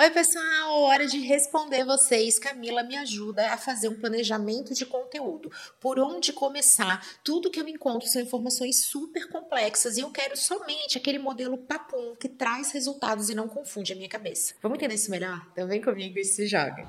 Oi, pessoal, hora de responder vocês. Camila me ajuda a fazer um planejamento de conteúdo. Por onde começar? Tudo que eu encontro são informações super complexas e eu quero somente aquele modelo papum que traz resultados e não confunde a minha cabeça. Vamos entender isso melhor? Então vem comigo e se joga.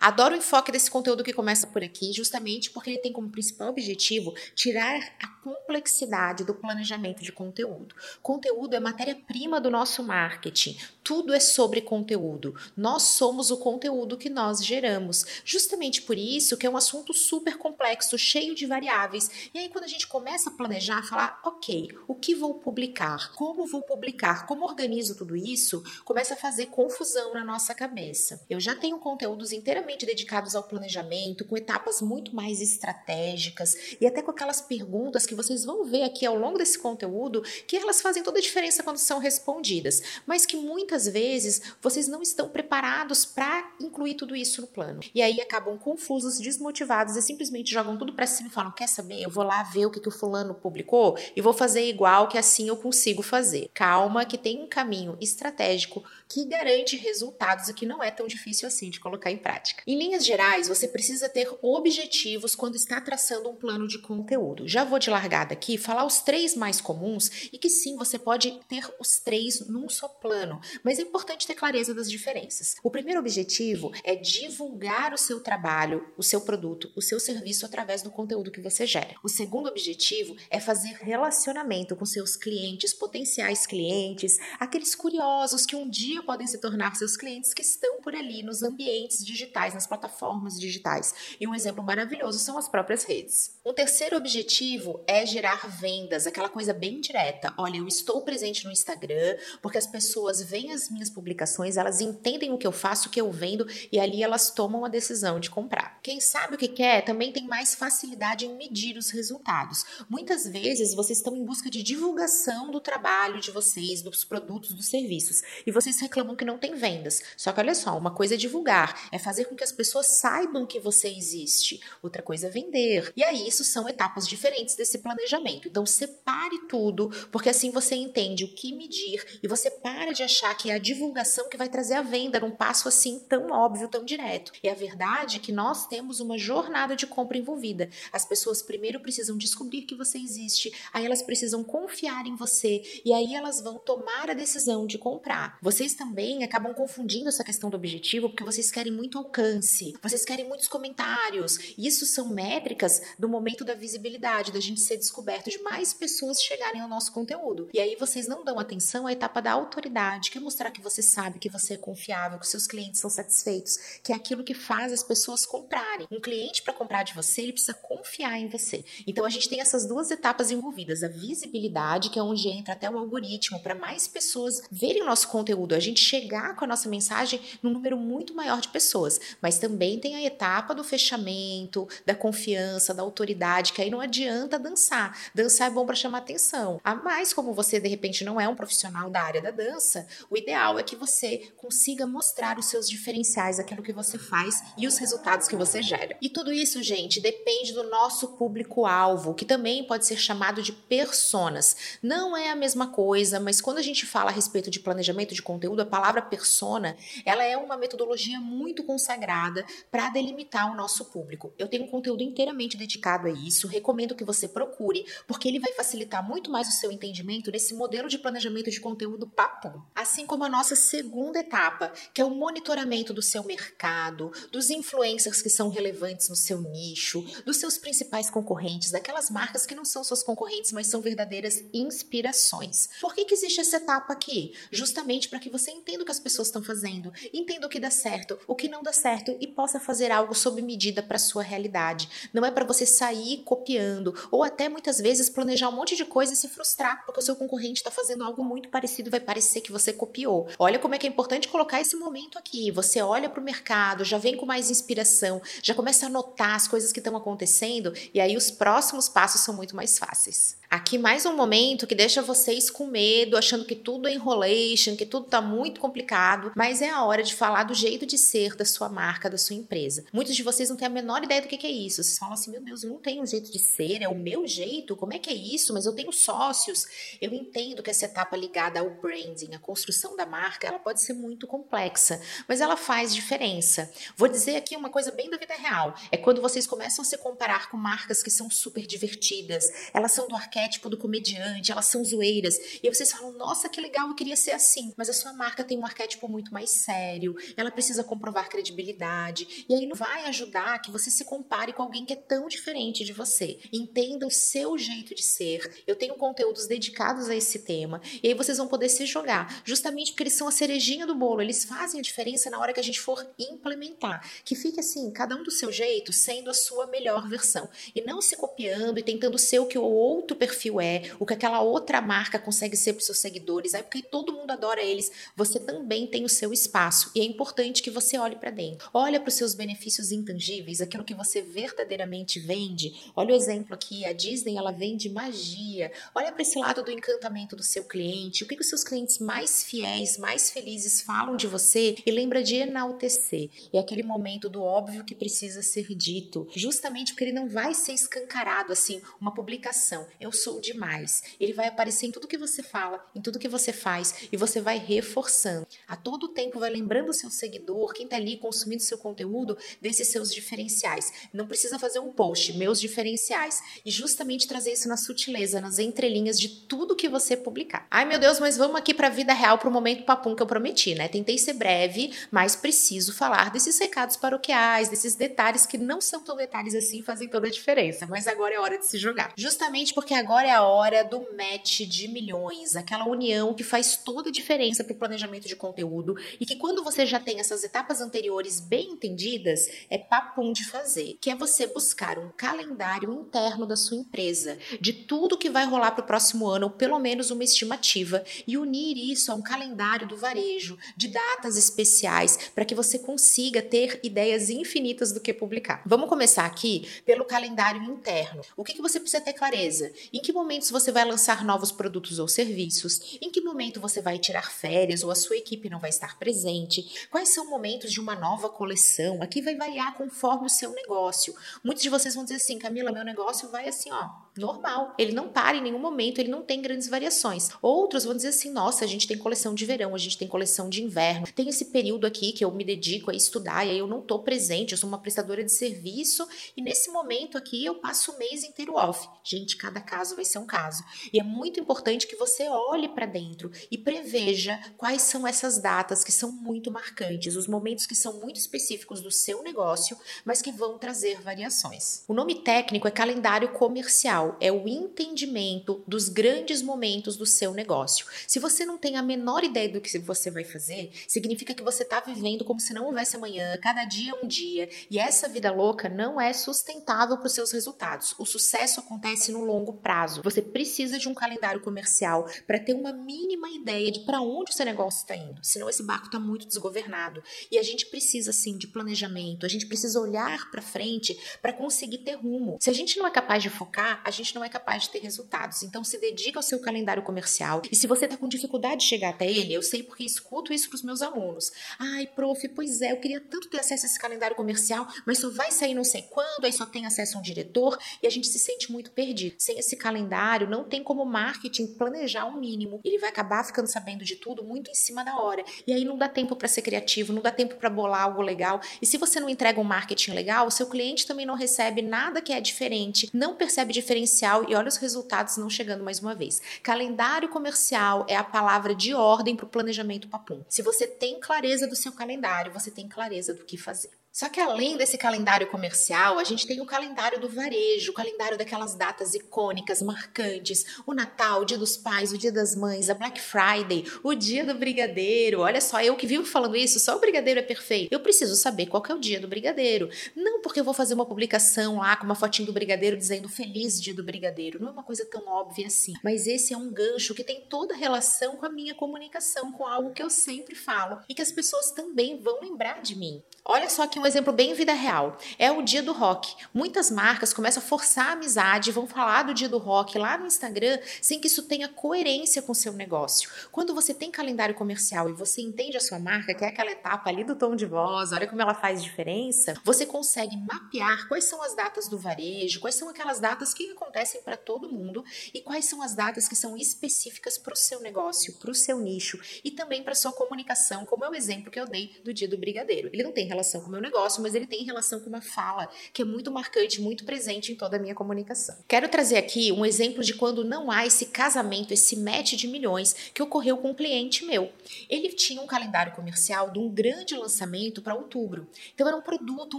Adoro o enfoque desse conteúdo que começa por aqui, justamente porque ele tem como principal objetivo tirar a complexidade do planejamento de conteúdo. Conteúdo é matéria-prima do nosso marketing. Tudo é sobre conteúdo. Nós somos o conteúdo que nós geramos. Justamente por isso que é um assunto super complexo, cheio de variáveis. E aí quando a gente começa a planejar, falar, OK, o que vou publicar? Como vou publicar? Como organizo tudo isso? Começa a fazer confusão na nossa cabeça. Eu já tenho conteúdos inteiramente dedicados ao planejamento, com etapas muito mais estratégicas e até com aquelas perguntas que vocês vão ver aqui ao longo desse conteúdo, que elas fazem toda a diferença quando são respondidas, mas que muitas vezes vocês não estão preparados para incluir tudo isso no plano. E aí acabam confusos, desmotivados e simplesmente jogam tudo para cima e falam: "Quer saber? Eu vou lá ver o que, que o fulano publicou e vou fazer igual que assim eu consigo fazer". Calma, que tem um caminho estratégico que garante resultados e que não é tão difícil assim de colocar em prática. Em linhas gerais, você precisa ter objetivos quando está traçando um plano de conteúdo. Já vou de largada aqui falar os três mais comuns e que sim, você pode ter os três num só plano, mas é importante ter clareza das diferenças. O primeiro objetivo é divulgar o seu trabalho, o seu produto, o seu serviço através do conteúdo que você gera. O segundo objetivo é fazer relacionamento com seus clientes, potenciais clientes, aqueles curiosos que um dia podem se tornar seus clientes que estão por ali nos ambientes digitais digitais, nas plataformas digitais. E um exemplo maravilhoso são as próprias redes. O terceiro objetivo é gerar vendas, aquela coisa bem direta. Olha, eu estou presente no Instagram porque as pessoas veem as minhas publicações, elas entendem o que eu faço, o que eu vendo e ali elas tomam a decisão de comprar. Quem sabe o que quer também tem mais facilidade em medir os resultados. Muitas vezes vocês estão em busca de divulgação do trabalho de vocês, dos produtos, dos serviços, e vocês reclamam que não tem vendas. Só que olha só, uma coisa é divulgar, é fazer com que as pessoas saibam que você existe. Outra coisa é vender. E aí, isso são etapas diferentes desse planejamento. Então, separe tudo, porque assim você entende o que medir e você para de achar que é a divulgação que vai trazer a venda num passo assim tão óbvio, tão direto. E a verdade é que nós temos uma jornada de compra envolvida. As pessoas primeiro precisam descobrir que você existe, aí elas precisam confiar em você e aí elas vão tomar a decisão de comprar. Vocês também acabam confundindo essa questão do objetivo porque vocês querem muito alcance alcance, vocês querem muitos comentários. Isso são métricas do momento da visibilidade, da gente ser descoberto, de mais pessoas chegarem ao nosso conteúdo. E aí vocês não dão atenção à etapa da autoridade, que é mostrar que você sabe, que você é confiável, que seus clientes são satisfeitos, que é aquilo que faz as pessoas comprarem. Um cliente para comprar de você, ele precisa confiar em você. Então a gente tem essas duas etapas envolvidas, a visibilidade, que é onde entra até o algoritmo para mais pessoas verem o nosso conteúdo, a gente chegar com a nossa mensagem num número muito maior de pessoas mas também tem a etapa do fechamento, da confiança, da autoridade, que aí não adianta dançar. Dançar é bom para chamar atenção. A mais como você de repente não é um profissional da área da dança, o ideal é que você consiga mostrar os seus diferenciais, aquilo que você faz e os resultados que você gera. E tudo isso, gente, depende do nosso público-alvo, que também pode ser chamado de personas. Não é a mesma coisa, mas quando a gente fala a respeito de planejamento de conteúdo, a palavra persona, ela é uma metodologia muito consagrada sagrada para delimitar o nosso público. Eu tenho um conteúdo inteiramente dedicado a isso, recomendo que você procure, porque ele vai facilitar muito mais o seu entendimento nesse modelo de planejamento de conteúdo papo. Assim como a nossa segunda etapa, que é o monitoramento do seu mercado, dos influencers que são relevantes no seu nicho, dos seus principais concorrentes, daquelas marcas que não são suas concorrentes, mas são verdadeiras inspirações. Por que, que existe essa etapa aqui? Justamente para que você entenda o que as pessoas estão fazendo, entenda o que dá certo, o que não dá certo certo e possa fazer algo sob medida para sua realidade. Não é para você sair copiando ou até muitas vezes planejar um monte de coisa e se frustrar porque o seu concorrente está fazendo algo muito parecido e vai parecer que você copiou. Olha como é que é importante colocar esse momento aqui. Você olha para o mercado, já vem com mais inspiração, já começa a notar as coisas que estão acontecendo e aí os próximos passos são muito mais fáceis. Aqui mais um momento que deixa vocês com medo, achando que tudo é enrolation, que tudo tá muito complicado, mas é a hora de falar do jeito de ser da sua marca, da sua empresa. Muitos de vocês não têm a menor ideia do que é isso. Vocês falam assim: meu Deus, eu não tenho um jeito de ser, é o meu jeito, como é que é isso? Mas eu tenho sócios. Eu entendo que essa etapa ligada ao branding, a construção da marca, ela pode ser muito complexa, mas ela faz diferença. Vou dizer aqui uma coisa bem da vida real: é quando vocês começam a se comparar com marcas que são super divertidas, elas são do arquétipo arquétipo do comediante, elas são zoeiras. E aí vocês falam, nossa, que legal, eu queria ser assim. Mas a sua marca tem um arquétipo muito mais sério, ela precisa comprovar credibilidade. E aí não vai ajudar que você se compare com alguém que é tão diferente de você. Entenda o seu jeito de ser. Eu tenho conteúdos dedicados a esse tema. E aí vocês vão poder se jogar, justamente porque eles são a cerejinha do bolo. Eles fazem a diferença na hora que a gente for implementar. Que fique assim, cada um do seu jeito, sendo a sua melhor versão. E não se copiando e tentando ser o que o outro perfil é, o que aquela outra marca consegue ser para seus seguidores, aí porque todo mundo adora eles, você também tem o seu espaço e é importante que você olhe para dentro. Olha para os seus benefícios intangíveis, aquilo que você verdadeiramente vende. Olha o exemplo aqui, a Disney ela vende magia. Olha para esse lado do encantamento do seu cliente, o que, que os seus clientes mais fiéis, mais felizes falam de você e lembra de enaltecer. É aquele momento do óbvio que precisa ser dito, justamente porque ele não vai ser escancarado assim, uma publicação. Eu sou demais. Ele vai aparecer em tudo que você fala, em tudo que você faz e você vai reforçando. A todo tempo vai lembrando o seu seguidor, quem está ali consumindo seu conteúdo, desses seus diferenciais. Não precisa fazer um post, meus diferenciais. E justamente trazer isso na sutileza, nas entrelinhas de tudo que você publicar. Ai meu Deus, mas vamos aqui para a vida real, para o momento papum que eu prometi, né? Tentei ser breve, mas preciso falar desses recados paroquiais, desses detalhes que não são tão detalhes assim, fazem toda a diferença. Mas agora é hora de se jogar. Justamente porque agora é a hora do match de milhões, aquela união que faz toda a diferença para o planejamento de conteúdo e que quando você já tem essas etapas anteriores bem entendidas, é papum de fazer, que é você buscar um calendário interno da sua empresa, de tudo que vai rolar para o próximo ano, ou pelo menos uma estimativa, e unir isso a um calendário do varejo, de datas especiais, para que você consiga ter ideias infinitas do que publicar. Vamos começar aqui pelo calendário interno. O que, que você precisa ter clareza? Em que momentos você vai lançar novos produtos ou serviços? Em que momento você vai tirar férias ou a sua equipe não vai estar presente? Quais são momentos de uma nova coleção? Aqui vai variar conforme o seu negócio. Muitos de vocês vão dizer assim, Camila, meu negócio vai assim, ó, normal. Ele não para em nenhum momento, ele não tem grandes variações. Outros vão dizer assim: nossa, a gente tem coleção de verão, a gente tem coleção de inverno. Tem esse período aqui que eu me dedico a estudar e aí eu não estou presente, eu sou uma prestadora de serviço e nesse momento aqui eu passo o mês inteiro off. Gente, cada caso vai ser um caso. E é muito importante que você olhe para dentro e preveja quais são essas datas que são muito marcantes, os momentos que são muito específicos do seu negócio, mas que vão trazer variações. O nome técnico é calendário comercial é o entendimento dos grandes momentos do seu negócio. Se você não tem a menor ideia do que você vai fazer, significa que você está vivendo como se não houvesse amanhã, cada dia é um dia, e essa vida louca não é sustentável para os seus resultados. O sucesso acontece no longo prazo. Você precisa de um calendário comercial para ter uma mínima ideia de para onde o seu negócio está indo, senão esse barco está muito desgovernado. E a gente precisa, sim, de planejamento, a gente precisa olhar para frente para conseguir ter rumo. Se a gente não é capaz de focar, a gente não é capaz de ter resultados. Então, se dedica ao seu calendário comercial. E se você está com dificuldade de chegar até ele, eu sei porque escuto isso para os meus alunos. Ai, prof, pois é, eu queria tanto ter acesso a esse calendário comercial, mas só vai sair não sei quando, aí só tem acesso a um diretor e a gente se sente muito perdido. Sem esse calendário, não tem como marketing planejar o um mínimo. Ele vai acabar ficando sabendo de tudo muito em cima da hora. E aí não dá tempo para ser criativo, não dá tempo para bolar algo legal. E se você não entrega um marketing legal, o seu cliente também não recebe nada que é diferente, não percebe diferença comercial e olha os resultados não chegando mais uma vez. Calendário comercial é a palavra de ordem para o planejamento papum. Se você tem clareza do seu calendário, você tem clareza do que fazer. Só que além desse calendário comercial, a gente tem o calendário do varejo, o calendário daquelas datas icônicas, marcantes, o Natal, o Dia dos Pais, o Dia das Mães, a Black Friday, o Dia do Brigadeiro. Olha só, eu que vivo falando isso, só o brigadeiro é perfeito. Eu preciso saber qual é o dia do brigadeiro. Não porque eu vou fazer uma publicação lá com uma fotinho do brigadeiro dizendo Feliz Dia do Brigadeiro. Não é uma coisa tão óbvia assim. Mas esse é um gancho que tem toda relação com a minha comunicação, com algo que eu sempre falo e que as pessoas também vão lembrar de mim. Olha só aqui um exemplo bem vida real. É o dia do rock. Muitas marcas começam a forçar a amizade, vão falar do dia do rock lá no Instagram, sem que isso tenha coerência com o seu negócio. Quando você tem calendário comercial e você entende a sua marca, que é aquela etapa ali do tom de voz, olha como ela faz diferença, você consegue mapear quais são as datas do varejo, quais são aquelas datas que acontecem para todo mundo e quais são as datas que são específicas para o seu negócio, para o seu nicho e também para sua comunicação, como é o exemplo que eu dei do dia do brigadeiro. Ele não tem relação com o meu negócio, mas ele tem relação com uma fala que é muito marcante, muito presente em toda a minha comunicação. Quero trazer aqui um exemplo de quando não há esse casamento, esse match de milhões que ocorreu com um cliente meu. Ele tinha um calendário comercial de um grande lançamento para outubro. Então era um produto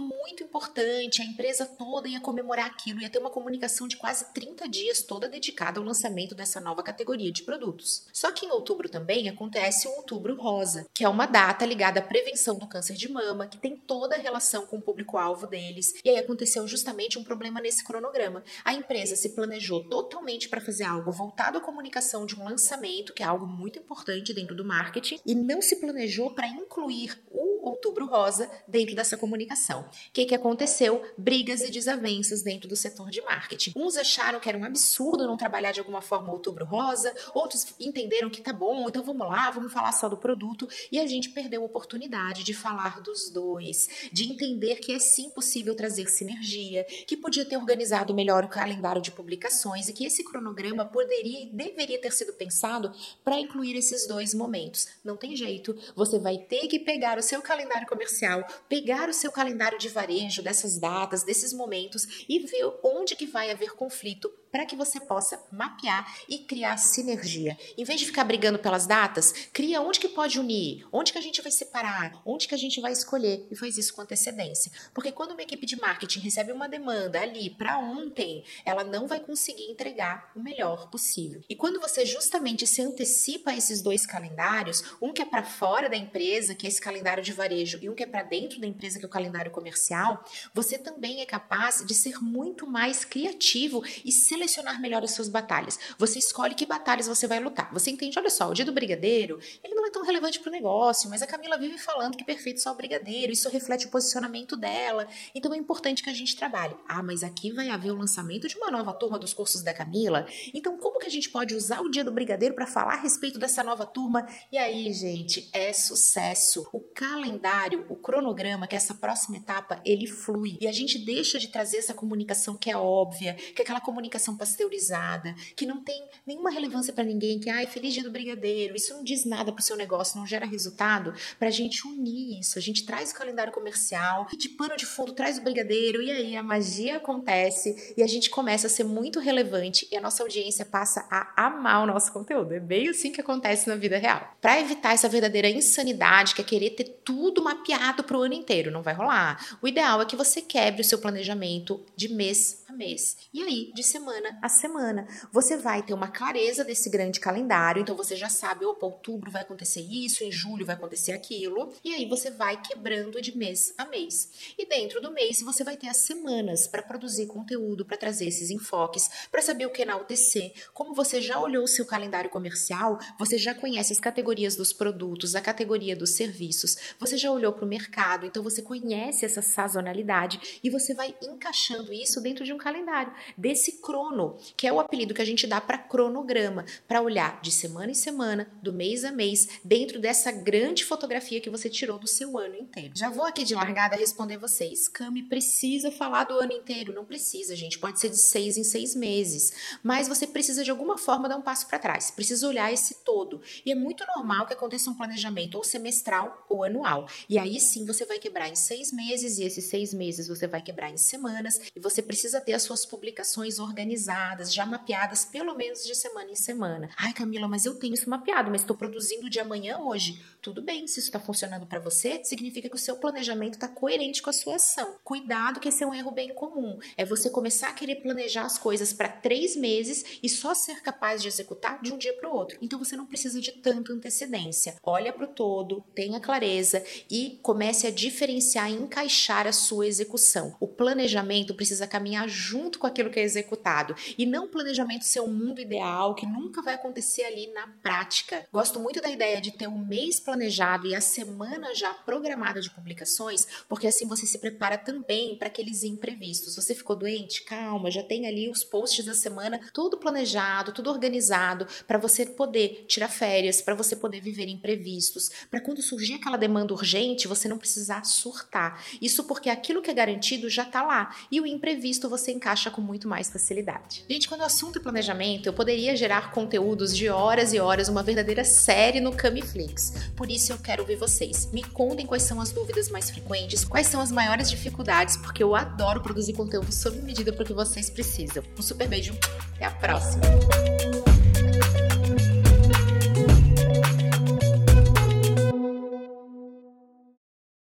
muito importante, a empresa toda ia comemorar aquilo, ia ter uma comunicação de quase 30 dias toda dedicada ao lançamento dessa nova categoria de produtos. Só que em outubro também acontece o Outubro Rosa, que é uma data ligada à prevenção do câncer de mama, que tem toda a relação com o público-alvo deles. E aí aconteceu justamente um problema nesse cronograma. A empresa se planejou totalmente para fazer algo voltado à comunicação de um lançamento, que é algo muito importante dentro do marketing, e não se planejou para incluir o Outubro Rosa dentro dessa comunicação. O que, que aconteceu? Brigas e desavenças dentro do setor de marketing. Uns acharam que era um absurdo não trabalhar de alguma forma Outubro Rosa, outros entenderam que tá bom, então vamos lá, vamos falar só do produto, e a gente perdeu a oportunidade de falar dos dois, de entender que é sim possível trazer sinergia, que podia ter organizado melhor o calendário de publicações e que esse cronograma poderia e deveria ter sido pensado para incluir esses dois momentos. Não tem jeito, você vai ter que pegar o seu calendário comercial, pegar o seu calendário de varejo dessas datas, desses momentos e ver onde que vai haver conflito para que você possa mapear e criar sinergia. Em vez de ficar brigando pelas datas, cria onde que pode unir, onde que a gente vai separar, onde que a gente vai escolher e faz isso com antecedência. Porque quando uma equipe de marketing recebe uma demanda ali para ontem, ela não vai conseguir entregar o melhor possível. E quando você justamente se antecipa a esses dois calendários, um que é para fora da empresa, que é esse calendário de varejo, e um que é para dentro da empresa, que é o calendário comercial, você também é capaz de ser muito mais criativo e selecionado selecionar melhor as suas batalhas. Você escolhe que batalhas você vai lutar. Você entende, olha só, o dia do brigadeiro, ele não é tão relevante para o negócio, mas a Camila vive falando que perfeito só o brigadeiro, isso reflete o posicionamento dela. Então é importante que a gente trabalhe. Ah, mas aqui vai haver o lançamento de uma nova turma dos cursos da Camila. Então como que a gente pode usar o dia do brigadeiro para falar a respeito dessa nova turma? E aí, gente, é sucesso. O calendário, o cronograma, que é essa próxima etapa, ele flui. E a gente deixa de trazer essa comunicação que é óbvia, que é aquela comunicação pasteurizada, que não tem nenhuma relevância para ninguém, que ai, feliz dia do brigadeiro, isso não diz nada para o seu negócio, não gera resultado, para a gente unir isso. A gente traz o calendário comercial, de pano de fundo traz o brigadeiro, e aí a magia acontece e a gente começa a ser muito relevante e a nossa audiência passa a amar o nosso conteúdo. É bem assim que acontece na vida real. Para evitar essa verdadeira insanidade, que é querer ter tudo mapeado para o ano inteiro, não vai rolar. O ideal é que você quebre o seu planejamento de mês mês. E aí, de semana a semana, você vai ter uma clareza desse grande calendário, então você já sabe, opa, outubro vai acontecer isso, em julho vai acontecer aquilo, e aí você vai quebrando de mês a mês. E dentro do mês você vai ter as semanas para produzir conteúdo, para trazer esses enfoques, para saber o que enaltecer. Como você já olhou o seu calendário comercial, você já conhece as categorias dos produtos, a categoria dos serviços, você já olhou para o mercado, então você conhece essa sazonalidade e você vai encaixando isso dentro de um calendário, desse crono, que é o apelido que a gente dá para cronograma, para olhar de semana em semana, do mês a mês, dentro dessa grande fotografia que você tirou do seu ano inteiro. Já vou aqui de largada responder vocês. Cami, precisa falar do ano inteiro? Não precisa, gente. Pode ser de seis em seis meses. Mas você precisa de alguma forma dar um passo para trás. Precisa olhar esse todo. E é muito normal que aconteça um planejamento ou semestral ou anual. E aí sim você vai quebrar em seis meses, e esses seis meses você vai quebrar em semanas, e você precisa ter as suas publicações organizadas, já mapeadas pelo menos de semana em semana. Ai, Camila, mas eu tenho isso mapeado, mas estou produzindo de amanhã hoje. Tudo bem, se isso está funcionando para você, significa que o seu planejamento está coerente com a sua ação. Cuidado, que esse é um erro bem comum. É você começar a querer planejar as coisas para três meses e só ser capaz de executar de um dia para o outro. Então você não precisa de tanta antecedência. Olha para o todo, tenha clareza e comece a diferenciar e encaixar a sua execução. O planejamento precisa caminhar junto com aquilo que é executado. e não o planejamento ser um mundo ideal que nunca vai acontecer ali na prática. Gosto muito da ideia de ter um mês planejado e a semana já programada de publicações, porque assim você se prepara também para aqueles imprevistos. Você ficou doente? Calma, já tem ali os posts da semana tudo planejado, tudo organizado para você poder tirar férias, para você poder viver imprevistos, para quando surgir aquela demanda urgente, você não precisar surtar. Isso porque aquilo que é garantido já está lá e o imprevisto encaixa com muito mais facilidade. Gente, quando o assunto é planejamento, eu poderia gerar conteúdos de horas e horas, uma verdadeira série no Camiflix. Por isso eu quero ver vocês. Me contem quais são as dúvidas mais frequentes, quais são as maiores dificuldades, porque eu adoro produzir conteúdo sob medida para o que vocês precisam. Um super beijo, até a próxima!